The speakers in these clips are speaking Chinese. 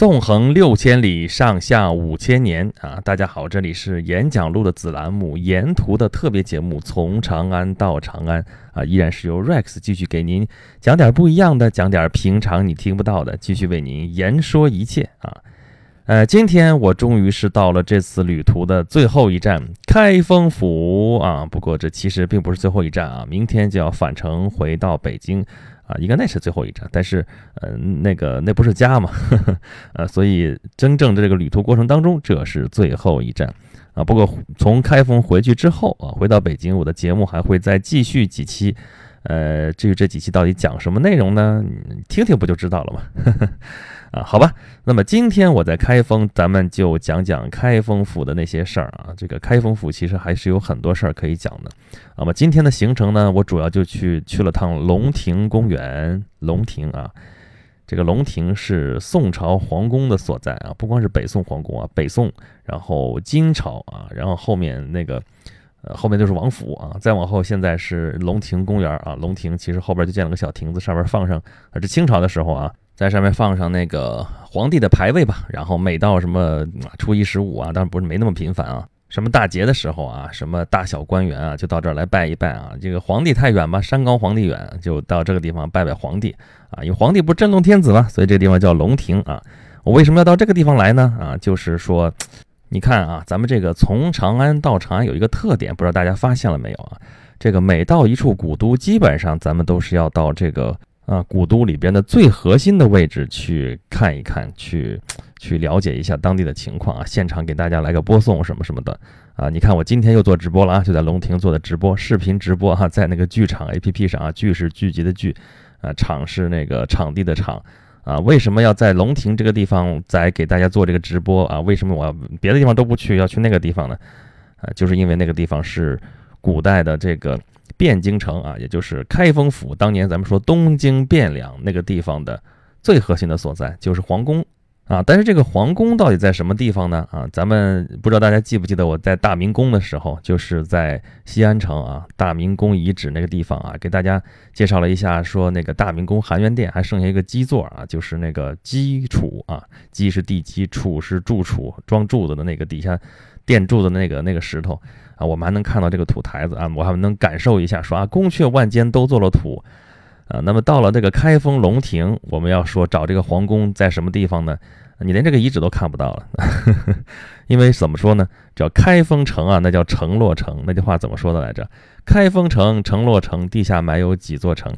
纵横六千里，上下五千年啊！大家好，这里是演讲录的子栏目，沿途的特别节目，从长安到长安啊，依然是由 Rex 继续给您讲点不一样的，讲点平常你听不到的，继续为您言说一切啊！呃，今天我终于是到了这次旅途的最后一站——开封府啊！不过这其实并不是最后一站啊，明天就要返程回到北京。啊，应该那是最后一站，但是，嗯，那个那不是家嘛，呃，所以真正的这个旅途过程当中，这是最后一站啊。不过从开封回去之后啊，回到北京，我的节目还会再继续几期，呃，至于这几期到底讲什么内容呢？听听不就知道了吗？啊，好吧，那么今天我在开封，咱们就讲讲开封府的那些事儿啊。这个开封府其实还是有很多事儿可以讲的。那么今天的行程呢，我主要就去去了趟龙亭公园。龙亭啊，这个龙亭是宋朝皇宫的所在啊，不光是北宋皇宫啊，北宋，然后金朝啊，然后后面那个，呃，后面就是王府啊，再往后现在是龙亭公园啊。龙亭其实后边就建了个小亭子，上面放上，啊，这清朝的时候啊。在上面放上那个皇帝的牌位吧，然后每到什么初一十五啊，当然不是没那么频繁啊，什么大节的时候啊，什么大小官员啊，就到这儿来拜一拜啊。这个皇帝太远吧，山高皇帝远，就到这个地方拜拜皇帝啊。因为皇帝不是真龙天子嘛，所以这个地方叫龙亭啊。我为什么要到这个地方来呢？啊，就是说，你看啊，咱们这个从长安到长安有一个特点，不知道大家发现了没有啊？这个每到一处古都，基本上咱们都是要到这个。啊，古都里边的最核心的位置去看一看，去去了解一下当地的情况啊！现场给大家来个播送什么什么的啊！你看我今天又做直播了啊，就在龙庭做的直播，视频直播哈，在那个剧场 APP 上啊，剧是聚集的剧，啊，场是那个场地的场啊。为什么要在龙亭这个地方再给大家做这个直播啊？为什么我要别的地方都不去，要去那个地方呢？啊，就是因为那个地方是古代的这个。汴京城啊，也就是开封府，当年咱们说东京汴梁那个地方的最核心的所在，就是皇宫啊。但是这个皇宫到底在什么地方呢？啊，咱们不知道大家记不记得我在大明宫的时候，就是在西安城啊，大明宫遗址那个地方啊，给大家介绍了一下，说那个大明宫含元殿还剩下一个基座啊，就是那个基础啊，基是地基，础是柱础，装柱子的那个底下垫柱的那个那个石头。啊，我们还能看到这个土台子啊，我还能感受一下，说啊，宫阙万间都做了土，啊，那么到了这个开封龙亭，我们要说找这个皇宫在什么地方呢？你连这个遗址都看不到了，因为怎么说呢？叫开封城啊，那叫城落城，那句话怎么说的来着？开封城，城落城，地下埋有几座城，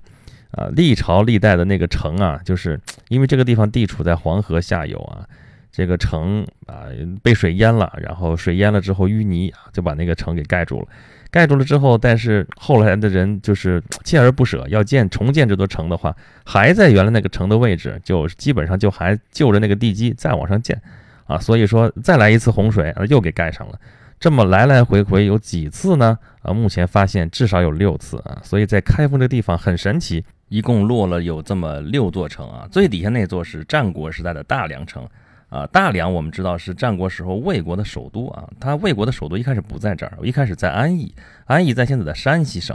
啊，历朝历代的那个城啊，就是因为这个地方地处在黄河下游啊。这个城啊被水淹了，然后水淹了之后淤泥啊就把那个城给盖住了，盖住了之后，但是后来的人就是 锲而不舍要建重建这座城的话，还在原来那个城的位置，就基本上就还就着那个地基再往上建，啊，所以说再来一次洪水啊又给盖上了，这么来来回回有几次呢？啊，目前发现至少有六次啊，所以在开封这地方很神奇，一共落了有这么六座城啊，最底下那座是战国时代的大梁城。啊，大梁我们知道是战国时候魏国的首都啊，它魏国的首都一开始不在这儿，一开始在安邑，安邑在现在的山西省，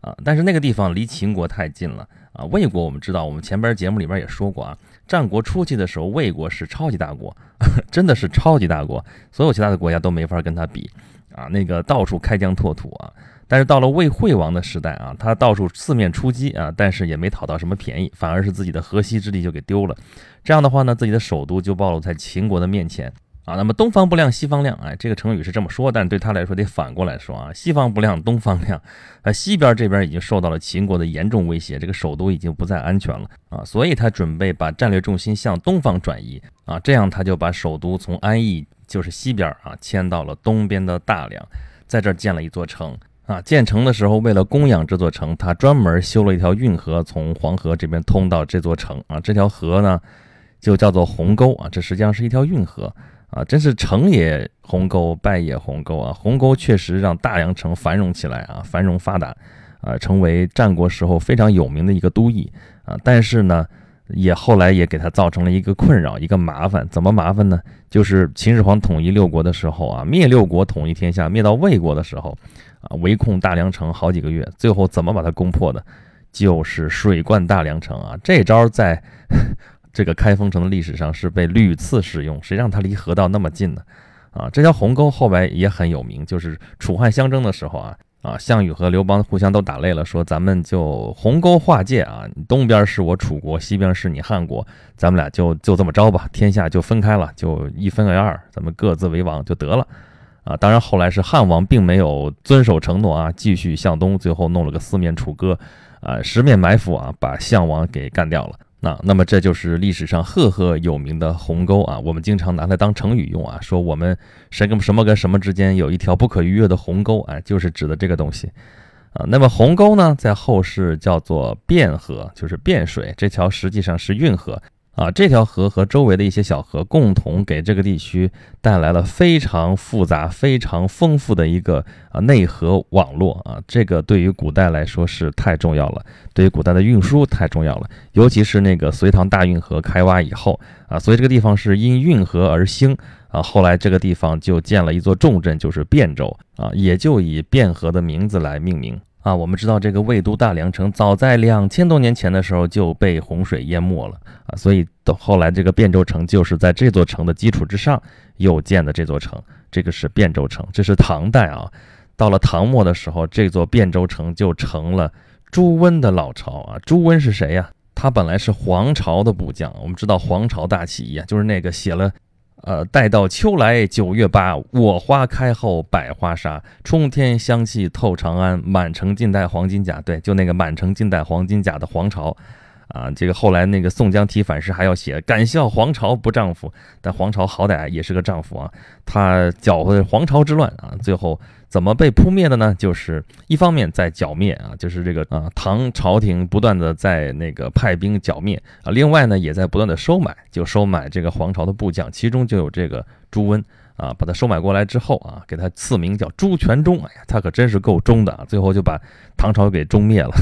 啊，但是那个地方离秦国太近了啊。魏国我们知道，我们前边节目里边也说过啊，战国初期的时候，魏国是超级大国，真的是超级大国，所有其他的国家都没法跟他比啊，那个到处开疆拓土啊。但是到了魏惠王的时代啊，他到处四面出击啊，但是也没讨到什么便宜，反而是自己的河西之地就给丢了。这样的话呢，自己的首都就暴露在秦国的面前啊。那么东方不亮西方亮，哎，这个成语是这么说，但对他来说得反过来说啊，西方不亮东方亮，啊，西边这边已经受到了秦国的严重威胁，这个首都已经不再安全了啊，所以他准备把战略重心向东方转移啊，这样他就把首都从安邑就是西边啊迁到了东边的大梁，在这儿建了一座城。啊，建成的时候，为了供养这座城，他专门修了一条运河，从黄河这边通到这座城。啊，这条河呢，就叫做鸿沟。啊，这实际上是一条运河。啊，真是成也鸿沟，败也鸿沟啊！鸿沟确实让大梁城繁荣起来啊，繁荣发达，啊，成为战国时候非常有名的一个都邑。啊，但是呢，也后来也给他造成了一个困扰，一个麻烦。怎么麻烦呢？就是秦始皇统一六国的时候啊，灭六国，统一天下，灭到魏国的时候。啊，围控大梁城好几个月，最后怎么把它攻破的？就是水灌大梁城啊！这招在 这个开封城的历史上是被屡次使用，谁让它离河道那么近呢？啊，这条鸿沟后来也很有名，就是楚汉相争的时候啊。啊，项羽和刘邦互相都打累了，说咱们就鸿沟划界啊，东边是我楚国，西边是你汉国，咱们俩就就这么着吧，天下就分开了，就一分为二，咱们各自为王就得了。啊，当然后来是汉王并没有遵守承诺啊，继续向东，最后弄了个四面楚歌，啊，十面埋伏啊，把项王给干掉了。那那么这就是历史上赫赫有名的鸿沟啊，我们经常拿它当成语用啊，说我们什跟什么跟什么之间有一条不可逾越的鸿沟啊，就是指的这个东西啊。那么鸿沟呢，在后世叫做汴河，就是汴水，这条实际上是运河。啊，这条河和周围的一些小河共同给这个地区带来了非常复杂、非常丰富的一个啊内河网络啊，这个对于古代来说是太重要了，对于古代的运输太重要了，尤其是那个隋唐大运河开挖以后啊，所以这个地方是因运河而兴啊，后来这个地方就建了一座重镇，就是汴州啊，也就以汴河的名字来命名。啊，我们知道这个魏都大梁城早在两千多年前的时候就被洪水淹没了啊，所以到后来这个汴州城就是在这座城的基础之上又建的这座城，这个是汴州城，这是唐代啊。到了唐末的时候，这座汴州城就成了朱温的老巢啊。朱温是谁呀？他本来是黄巢的部将，我们知道黄巢大起义啊，就是那个写了。呃，待到秋来九月八，我花开后百花杀，冲天香气透长安，满城尽带黄金甲。对，就那个满城尽带黄金甲的黄巢。啊，这个后来那个宋江提反诗还要写，敢笑黄巢不丈夫，但黄巢好歹也是个丈夫啊，他搅和黄巢之乱啊，最后怎么被扑灭的呢？就是一方面在剿灭啊，就是这个啊唐朝廷不断的在那个派兵剿灭啊，另外呢也在不断的收买，就收买这个皇朝的部将，其中就有这个朱温。啊，把他收买过来之后啊，给他赐名叫朱全忠。哎呀，他可真是够忠的啊！最后就把唐朝给忠灭了。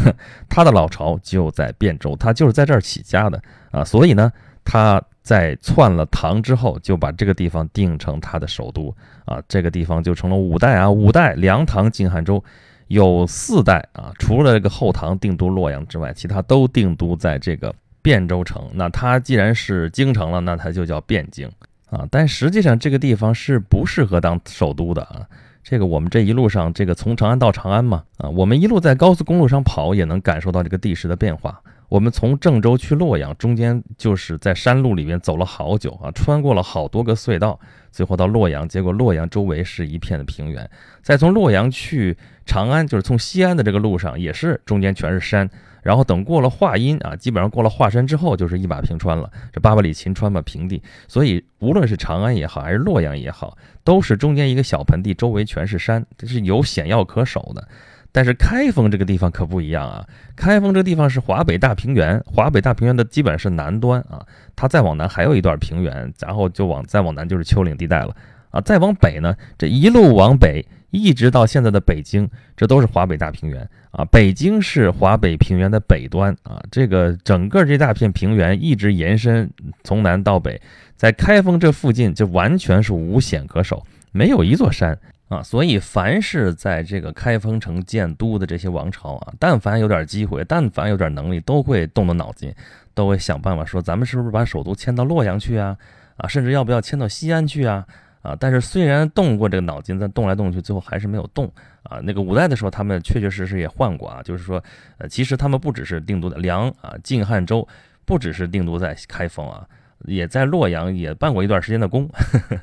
他的老巢就在汴州，他就是在这儿起家的啊。所以呢，他在篡了唐之后，就把这个地方定成他的首都啊。这个地方就成了五代啊，五代梁唐晋汉周有四代啊，除了这个后唐定都洛阳之外，其他都定都在这个汴州城。那它既然是京城了，那它就叫汴京。啊，但实际上这个地方是不适合当首都的啊。这个我们这一路上，这个从长安到长安嘛，啊，我们一路在高速公路上跑，也能感受到这个地势的变化。我们从郑州去洛阳，中间就是在山路里面走了好久啊，穿过了好多个隧道，最后到洛阳，结果洛阳周围是一片的平原。再从洛阳去长安，就是从西安的这个路上，也是中间全是山。然后等过了华阴啊，基本上过了华山之后，就是一马平川了。这八百里秦川嘛，平地。所以无论是长安也好，还是洛阳也好，都是中间一个小盆地，周围全是山，这是有险要可守的。但是开封这个地方可不一样啊，开封这个地方是华北大平原，华北大平原的基本是南端啊，它再往南还有一段平原，然后就往再往南就是丘陵地带了啊，再往北呢，这一路往北。一直到现在的北京，这都是华北大平原啊。北京是华北平原的北端啊。这个整个这大片平原一直延伸从南到北，在开封这附近就完全是无险可守，没有一座山啊。所以凡是在这个开封城建都的这些王朝啊，但凡有点机会，但凡有点能力，都会动动脑筋，都会想办法说，咱们是不是把首都迁到洛阳去啊？啊，甚至要不要迁到西安去啊？啊，但是虽然动过这个脑筋，但动来动去，最后还是没有动啊。那个五代的时候，他们确确实实也换过啊，就是说，呃，其实他们不只是定都在梁啊、晋、汉、周，不只是定都在开封啊，也在洛阳也办过一段时间的工，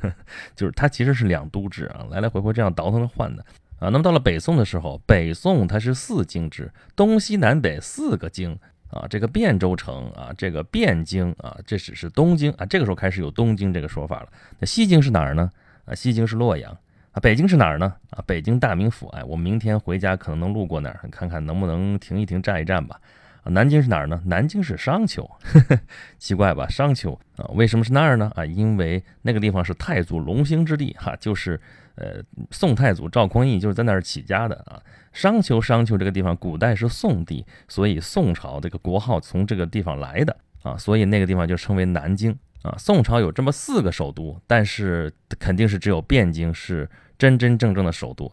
就是它其实是两都制啊，来来回回这样倒腾着换的啊。那么到了北宋的时候，北宋它是四京制，东西南北四个京。啊，这个汴州城啊，这个汴京啊，这只是东京啊。这个时候开始有东京这个说法了。那西京是哪儿呢？啊，西京是洛阳啊。北京是哪儿呢？啊，北京大名府。哎，我明天回家可能能路过那儿，看看能不能停一停、站一站吧。啊，南京是哪儿呢？南京是商丘，奇怪吧？商丘啊，为什么是那儿呢？啊，因为那个地方是太祖隆兴之地哈，就是呃宋太祖赵匡胤就是在那儿起家的啊。商丘，商丘这个地方古代是宋地，所以宋朝这个国号从这个地方来的啊，所以那个地方就称为南京啊。宋朝有这么四个首都，但是肯定是只有汴京是真真正正的首都。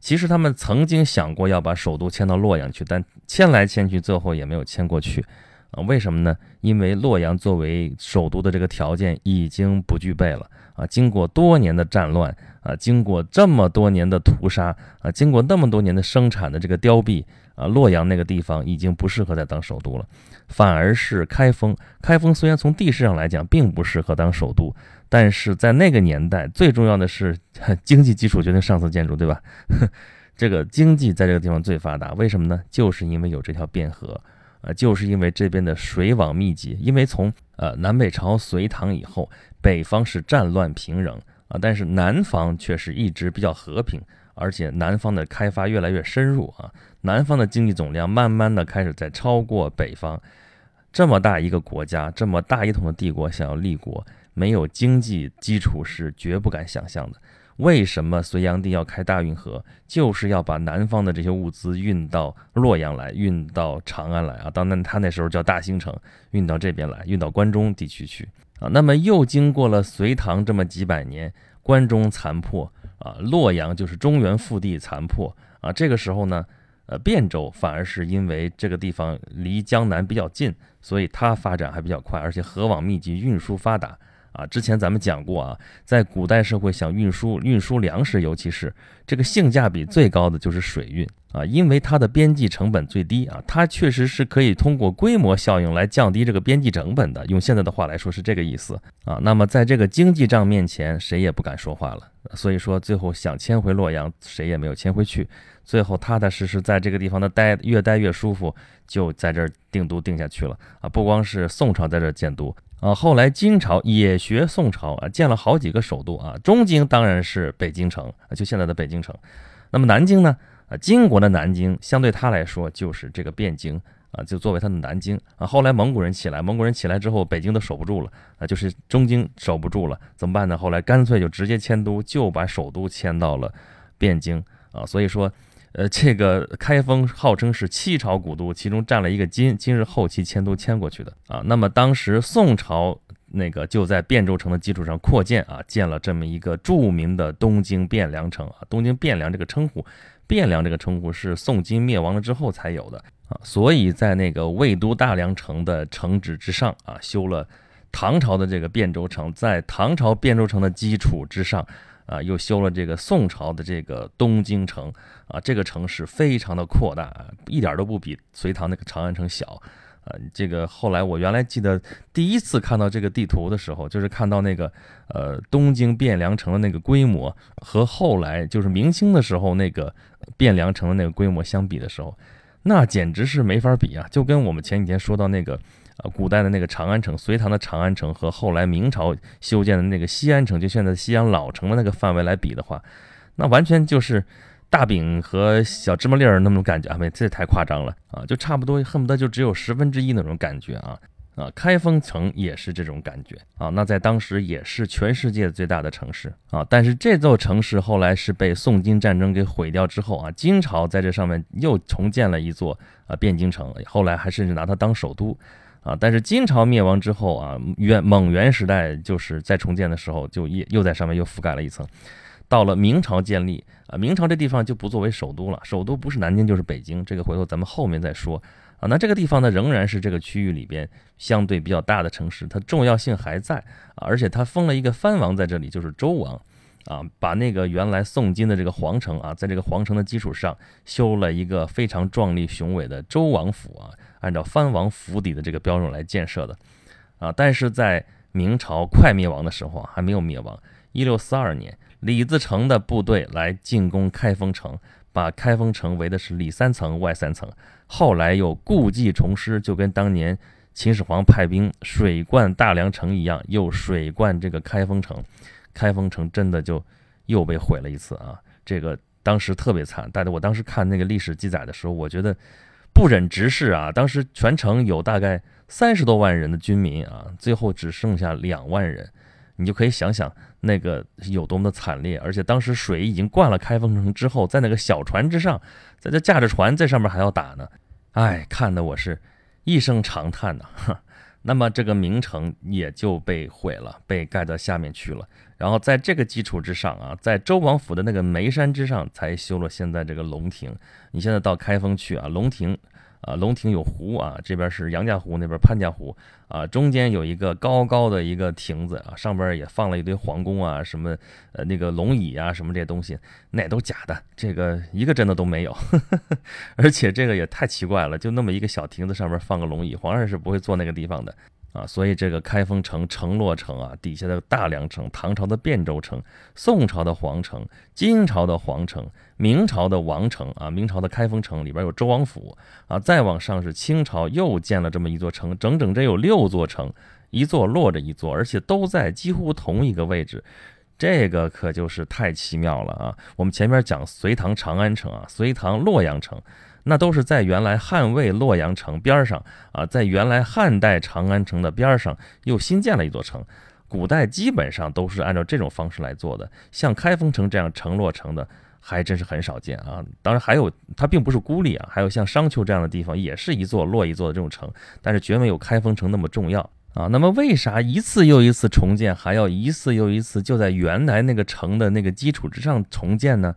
其实他们曾经想过要把首都迁到洛阳去，但迁来迁去，最后也没有迁过去啊，为什么呢？因为洛阳作为首都的这个条件已经不具备了啊！经过多年的战乱啊，经过这么多年的屠杀啊，经过那么多年的生产的这个凋敝啊，洛阳那个地方已经不适合再当首都了，反而是开封。开封虽然从地势上来讲并不适合当首都，但是在那个年代，最重要的是 经济基础决定上层建筑，对吧？这个经济在这个地方最发达，为什么呢？就是因为有这条汴河。呃，就是因为这边的水网密集，因为从呃南北朝隋唐以后，北方是战乱平仍啊，但是南方却是一直比较和平，而且南方的开发越来越深入啊，南方的经济总量慢慢的开始在超过北方。这么大一个国家，这么大一统的帝国，想要立国，没有经济基础是绝不敢想象的。为什么隋炀帝要开大运河？就是要把南方的这些物资运到洛阳来，运到长安来啊！当然，他那时候叫大兴城，运到这边来，运到关中地区去啊。那么又经过了隋唐这么几百年，关中残破啊，洛阳就是中原腹地残破啊。这个时候呢，呃，汴州反而是因为这个地方离江南比较近，所以它发展还比较快，而且河网密集，运输发达。啊，之前咱们讲过啊，在古代社会想运输运输粮食，尤其是这个性价比最高的就是水运啊，因为它的边际成本最低啊，它确实是可以通过规模效应来降低这个边际成本的。用现在的话来说是这个意思啊。那么在这个经济账面前，谁也不敢说话了。所以说最后想迁回洛阳，谁也没有迁回去。最后踏踏实实在这个地方的待，越待越舒服，就在这儿定都定下去了啊。不光是宋朝在这儿建都。啊，后来金朝也学宋朝啊，建了好几个首都啊。中京当然是北京城啊，就现在的北京城。那么南京呢？啊，金国的南京相对他来说就是这个汴京啊，就作为他的南京啊。后来蒙古人起来，蒙古人起来之后，北京都守不住了啊，就是中京守不住了，怎么办呢？后来干脆就直接迁都，就把首都迁到了汴京啊。所以说。呃，这个开封号称是七朝古都，其中占了一个金，金是后期迁都迁过去的啊。那么当时宋朝那个就在汴州城的基础上扩建啊，建了这么一个著名的东京汴梁城啊。东京汴梁这个称呼，汴梁这个称呼是宋金灭亡了之后才有的啊。所以在那个魏都大梁城的城址之上啊，修了唐朝的这个汴州城，在唐朝汴州城的基础之上。啊，又修了这个宋朝的这个东京城啊，这个城市非常的扩大，一点都不比隋唐那个长安城小。这个后来我原来记得第一次看到这个地图的时候，就是看到那个呃东京汴梁城的那个规模和后来就是明清的时候那个汴梁城的那个规模相比的时候，那简直是没法比啊！就跟我们前几天说到那个。呃，古代的那个长安城，隋唐的长安城和后来明朝修建的那个西安城，就现在西安老城的那个范围来比的话，那完全就是大饼和小芝麻粒儿那种感觉啊！没，这太夸张了啊！就差不多，恨不得就只有十分之一那种感觉啊！啊，开封城也是这种感觉啊！那在当时也是全世界最大的城市啊！但是这座城市后来是被宋金战争给毁掉之后啊，金朝在这上面又重建了一座啊汴京城，后来还甚至拿它当首都。啊，但是金朝灭亡之后啊，元蒙元时代就是在重建的时候，就又又在上面又覆盖了一层。到了明朝建立啊，明朝这地方就不作为首都了，首都不是南京就是北京，这个回头咱们后面再说啊。那这个地方呢，仍然是这个区域里边相对比较大的城市，它重要性还在啊，而且它封了一个藩王在这里，就是周王啊，把那个原来宋金的这个皇城啊，在这个皇城的基础上修了一个非常壮丽雄伟的周王府啊。按照藩王府邸的这个标准来建设的，啊，但是在明朝快灭亡的时候啊，还没有灭亡。一六四二年，李自成的部队来进攻开封城，把开封城围的是里三层外三层。后来又故技重施，就跟当年秦始皇派兵水灌大梁城一样，又水灌这个开封城。开封城真的就又被毁了一次啊！这个当时特别惨。但是我当时看那个历史记载的时候，我觉得。不忍直视啊！当时全城有大概三十多万人的军民啊，最后只剩下两万人，你就可以想想那个有多么的惨烈。而且当时水已经灌了开封城之后，在那个小船之上，在这驾着船在上面还要打呢，哎，看得我是一声长叹呐。那么这个名城也就被毁了，被盖到下面去了。然后在这个基础之上啊，在周王府的那个眉山之上，才修了现在这个龙亭。你现在到开封去啊，龙亭啊，龙亭有湖啊，这边是杨家湖，那边潘家湖啊，中间有一个高高的一个亭子啊，上边也放了一堆皇宫啊，什么呃那个龙椅啊，什么这些东西，那都假的，这个一个真的都没有，而且这个也太奇怪了，就那么一个小亭子上面放个龙椅，皇上是不会坐那个地方的。啊，所以这个开封城、城洛城啊，底下的大梁城、唐朝的汴州城、宋朝的皇城、金朝的皇城、明朝的王城啊，明朝的开封城里边有周王府啊，再往上是清朝又建了这么一座城，整整这有六座城，一座落着一座，而且都在几乎同一个位置，这个可就是太奇妙了啊！我们前面讲隋唐长安城啊，隋唐洛阳城。那都是在原来汉魏洛阳城边上啊，在原来汉代长安城的边上又新建了一座城。古代基本上都是按照这种方式来做的，像开封城这样城落城的还真是很少见啊。当然还有，它并不是孤立啊，还有像商丘这样的地方，也是一座落一座的这种城，但是绝没有开封城那么重要啊。那么为啥一次又一次重建，还要一次又一次就在原来那个城的那个基础之上重建呢？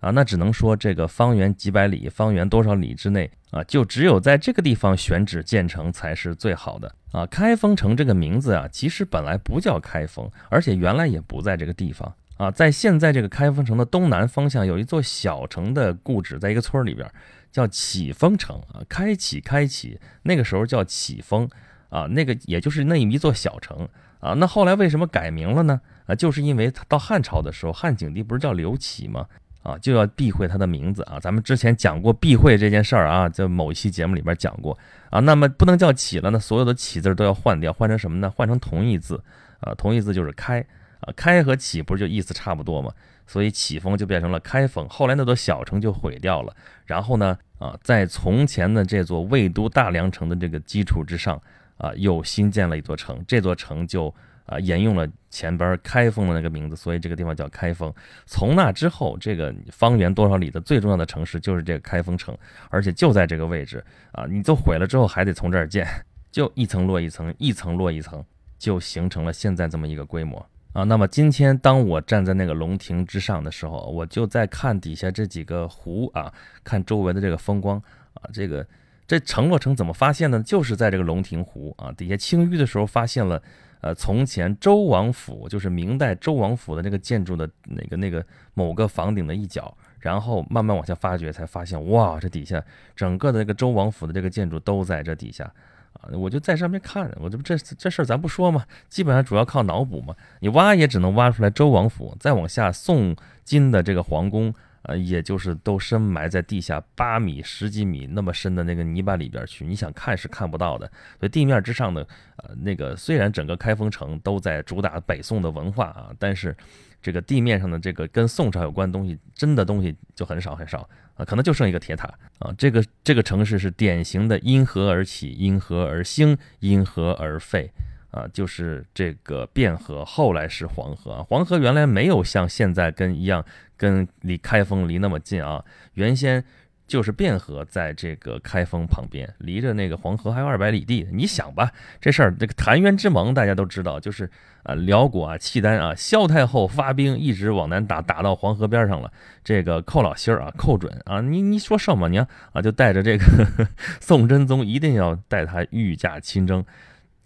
啊，那只能说这个方圆几百里，方圆多少里之内啊，就只有在这个地方选址建成才是最好的啊。开封城这个名字啊，其实本来不叫开封，而且原来也不在这个地方啊。在现在这个开封城的东南方向，有一座小城的故址，在一个村里边，叫启封城啊。开启，开启，那个时候叫启封啊，那个也就是那一座小城啊。那后来为什么改名了呢？啊，就是因为到汉朝的时候，汉景帝不是叫刘启吗？啊，就要避讳他的名字啊！咱们之前讲过避讳这件事儿啊，在某一期节目里边讲过啊。那么不能叫启了，那所有的启字都要换掉，换成什么呢？换成同义字啊，同义字就是开啊。开和启不是就意思差不多吗？所以启封就变成了开封。后来那座小城就毁掉了，然后呢，啊，在从前的这座魏都大梁城的这个基础之上啊，又新建了一座城，这座城就。啊，沿用了前边开封的那个名字，所以这个地方叫开封。从那之后，这个方圆多少里的最重要的城市就是这个开封城，而且就在这个位置啊。你都毁了之后，还得从这儿建，就一层摞一层，一层摞一层，就形成了现在这么一个规模啊。那么今天当我站在那个龙亭之上的时候，我就在看底下这几个湖啊，看周围的这个风光啊。这个这城落城怎么发现的？就是在这个龙亭湖啊底下清淤的时候发现了。呃，从前周王府就是明代周王府的那个建筑的那个那个某个房顶的一角，然后慢慢往下发掘，才发现哇，这底下整个的这个周王府的这个建筑都在这底下啊！我就在上面看，我这不这这事儿咱不说嘛，基本上主要靠脑补嘛，你挖也只能挖出来周王府，再往下宋金的这个皇宫。呃，也就是都深埋在地下八米、十几米那么深的那个泥巴里边去，你想看是看不到的。所以地面之上的，呃，那个虽然整个开封城都在主打北宋的文化啊，但是这个地面上的这个跟宋朝有关东西，真的东西就很少很少啊，可能就剩一个铁塔啊。这个这个城市是典型的因河而起，因河而兴，因河而废。啊，就是这个汴河，后来是黄河。黄河原来没有像现在跟一样，跟离开封离那么近啊。原先就是汴河在这个开封旁边，离着那个黄河还有二百里地。你想吧，这事儿，这个澶渊之盟大家都知道，就是啊，辽国啊，契丹啊，萧太后发兵一直往南打，打到黄河边上了。这个寇老心儿啊，寇准啊，你你说什么呢？啊，就带着这个 宋真宗，一定要带他御驾亲征。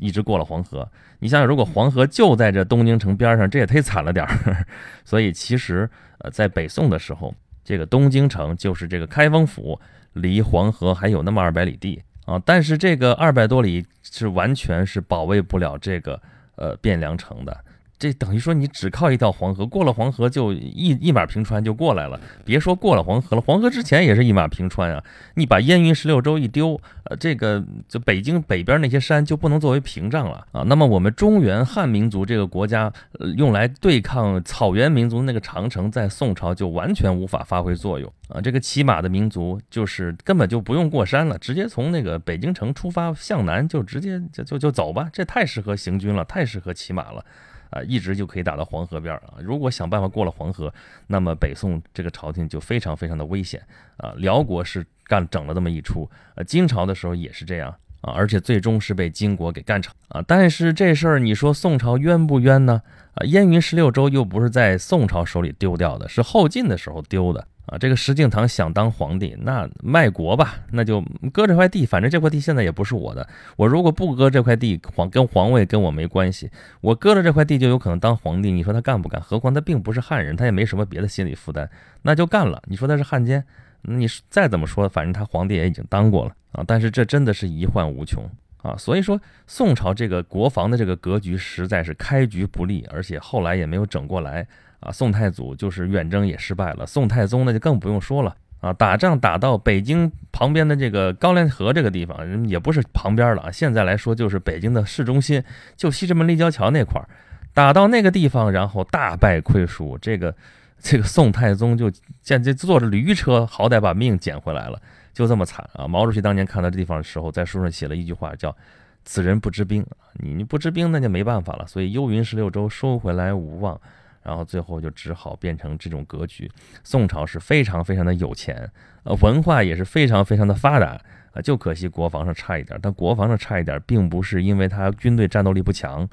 一直过了黄河，你想想，如果黄河就在这东京城边上，这也忒惨了点儿。所以其实，呃，在北宋的时候，这个东京城就是这个开封府，离黄河还有那么二百里地啊。但是这个二百多里是完全是保卫不了这个呃汴梁城的。这等于说你只靠一条黄河，过了黄河就一一马平川就过来了。别说过了黄河了，黄河之前也是一马平川啊。你把燕云十六州一丢，呃，这个就北京北边那些山就不能作为屏障了啊。那么我们中原汉民族这个国家，用来对抗草原民族那个长城，在宋朝就完全无法发挥作用啊。这个骑马的民族就是根本就不用过山了，直接从那个北京城出发向南就直接就就就走吧，这太适合行军了，太适合骑马了。啊，一直就可以打到黄河边啊！如果想办法过了黄河，那么北宋这个朝廷就非常非常的危险啊！辽国是干整了这么一出，呃，金朝的时候也是这样啊，而且最终是被金国给干成啊。但是这事儿你说宋朝冤不冤呢？啊，燕云十六州又不是在宋朝手里丢掉的，是后晋的时候丢的。啊，这个石敬瑭想当皇帝，那卖国吧，那就割这块地，反正这块地现在也不是我的。我如果不割这块地，皇跟皇位跟我没关系。我割了这块地，就有可能当皇帝。你说他干不干？何况他并不是汉人，他也没什么别的心理负担，那就干了。你说他是汉奸，你再怎么说，反正他皇帝也已经当过了啊。但是这真的是遗患无穷啊。所以说，宋朝这个国防的这个格局实在是开局不利，而且后来也没有整过来。啊，宋太祖就是远征也失败了，宋太宗那就更不用说了啊，打仗打到北京旁边的这个高粱河这个地方，也不是旁边了啊，现在来说就是北京的市中心，就西直门立交桥那块儿，打到那个地方，然后大败亏输，这个 这个宋太宗就见这坐着驴车，好歹把命捡回来了，就这么惨啊！毛主席当年看到这地方的时候，在书上写了一句话，叫“此人不知兵”，你你不知兵，那就没办法了。所以幽云十六州收回来无望。然后最后就只好变成这种格局。宋朝是非常非常的有钱，呃，文化也是非常非常的发达啊，就可惜国防上差一点。但国防上差一点，并不是因为他军队战斗力不强，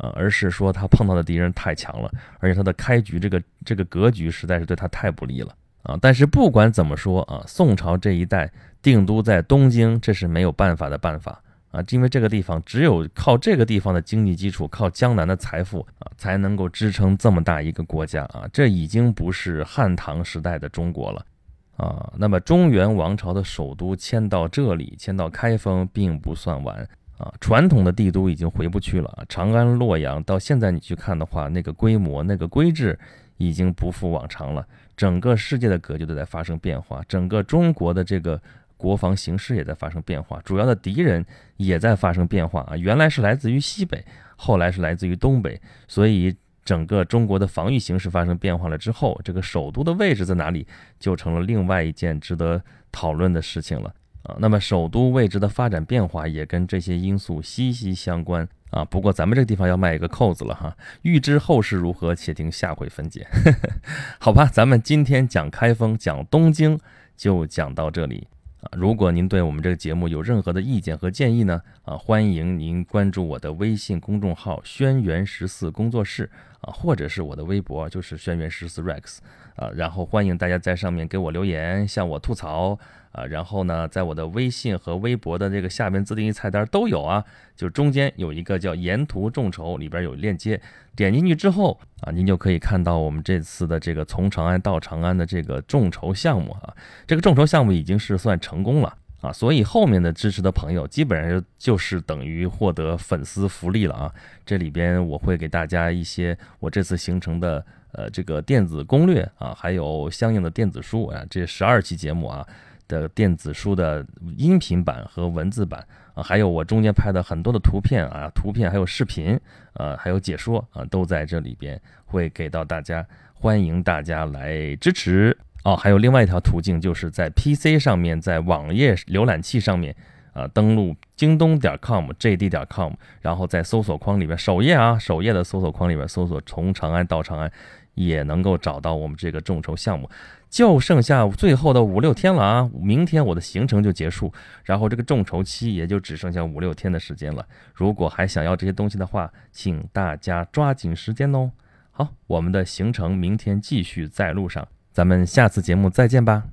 啊，而是说他碰到的敌人太强了，而且他的开局这个这个格局实在是对他太不利了啊。但是不管怎么说啊，宋朝这一代定都在东京，这是没有办法的办法。啊，因为这个地方只有靠这个地方的经济基础，靠江南的财富啊，才能够支撑这么大一个国家啊。这已经不是汉唐时代的中国了啊。那么中原王朝的首都迁到这里，迁到开封，并不算晚啊。传统的帝都已经回不去了，长安、洛阳到现在你去看的话，那个规模、那个规制已经不复往常了。整个世界的格局都在发生变化，整个中国的这个。国防形势也在发生变化，主要的敌人也在发生变化啊！原来是来自于西北，后来是来自于东北，所以整个中国的防御形势发生变化了之后，这个首都的位置在哪里，就成了另外一件值得讨论的事情了啊！那么首都位置的发展变化也跟这些因素息息相关啊！不过咱们这个地方要卖一个扣子了哈，欲知后事如何，且听下回分解。好吧，咱们今天讲开封，讲东京，就讲到这里。啊，如果您对我们这个节目有任何的意见和建议呢，啊，欢迎您关注我的微信公众号“轩辕十四工作室”啊，或者是我的微博，就是“轩辕十四 Rex”，啊，然后欢迎大家在上面给我留言，向我吐槽。啊，然后呢，在我的微信和微博的这个下面自定义菜单都有啊，就中间有一个叫“沿途众筹”，里边有链接，点进去之后啊，您就可以看到我们这次的这个从长安到长安的这个众筹项目啊，这个众筹项目已经是算成功了啊，所以后面的支持的朋友基本上就是等于获得粉丝福利了啊，这里边我会给大家一些我这次行程的呃这个电子攻略啊，还有相应的电子书啊，这十二期节目啊。的电子书的音频版和文字版啊，还有我中间拍的很多的图片啊，图片还有视频，呃，还有解说啊，都在这里边会给到大家，欢迎大家来支持哦。还有另外一条途径，就是在 PC 上面，在网页浏览器上面啊，登录京东点 com、JD 点 com，然后在搜索框里面，首页啊，首页的搜索框里面搜索“从长安到长安”。也能够找到我们这个众筹项目，就剩下最后的五六天了啊！明天我的行程就结束，然后这个众筹期也就只剩下五六天的时间了。如果还想要这些东西的话，请大家抓紧时间哦。好，我们的行程明天继续在路上，咱们下次节目再见吧。